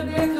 little bit.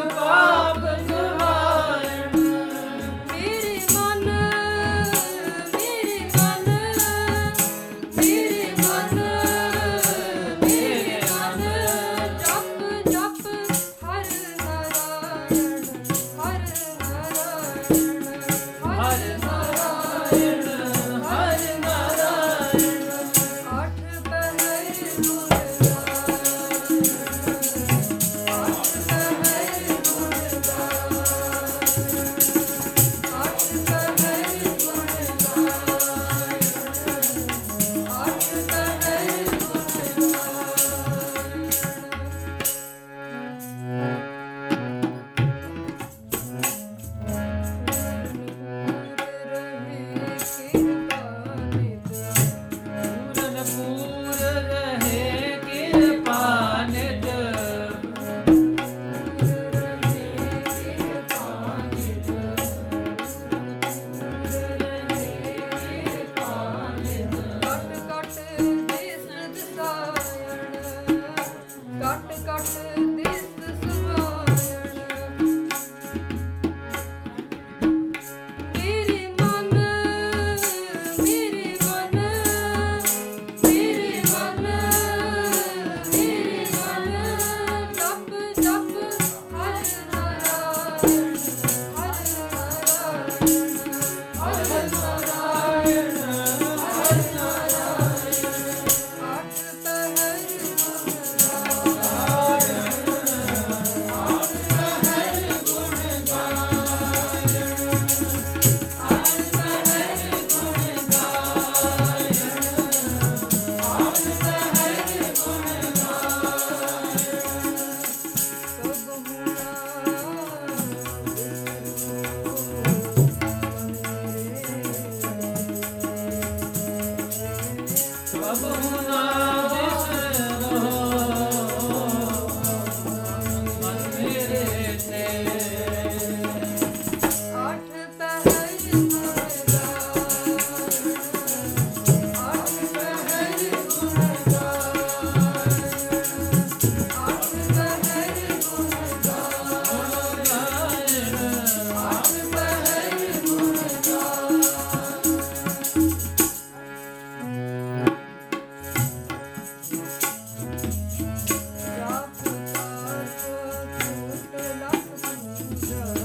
Just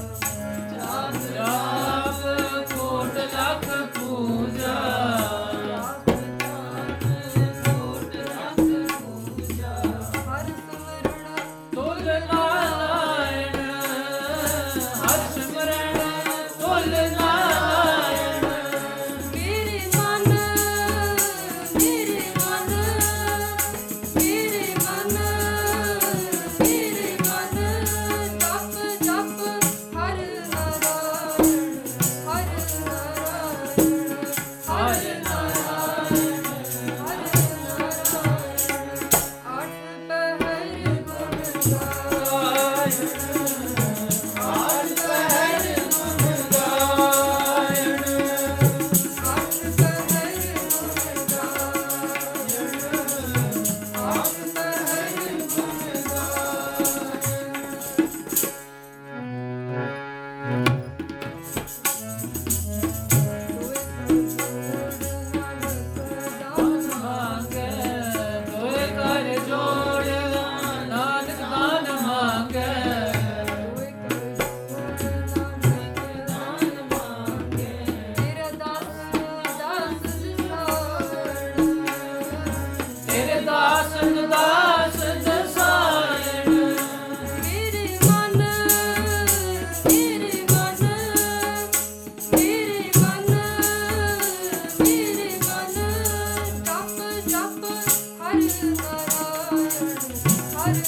time.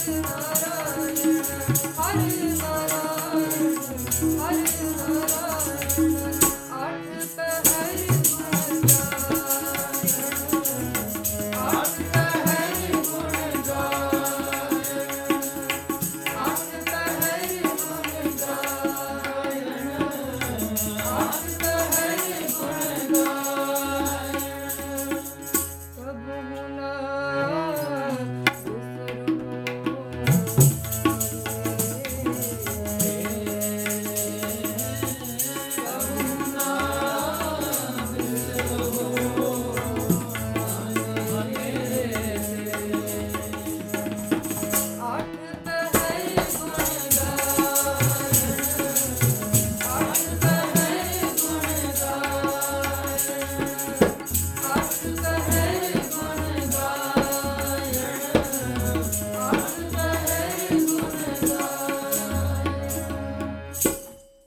Thank you.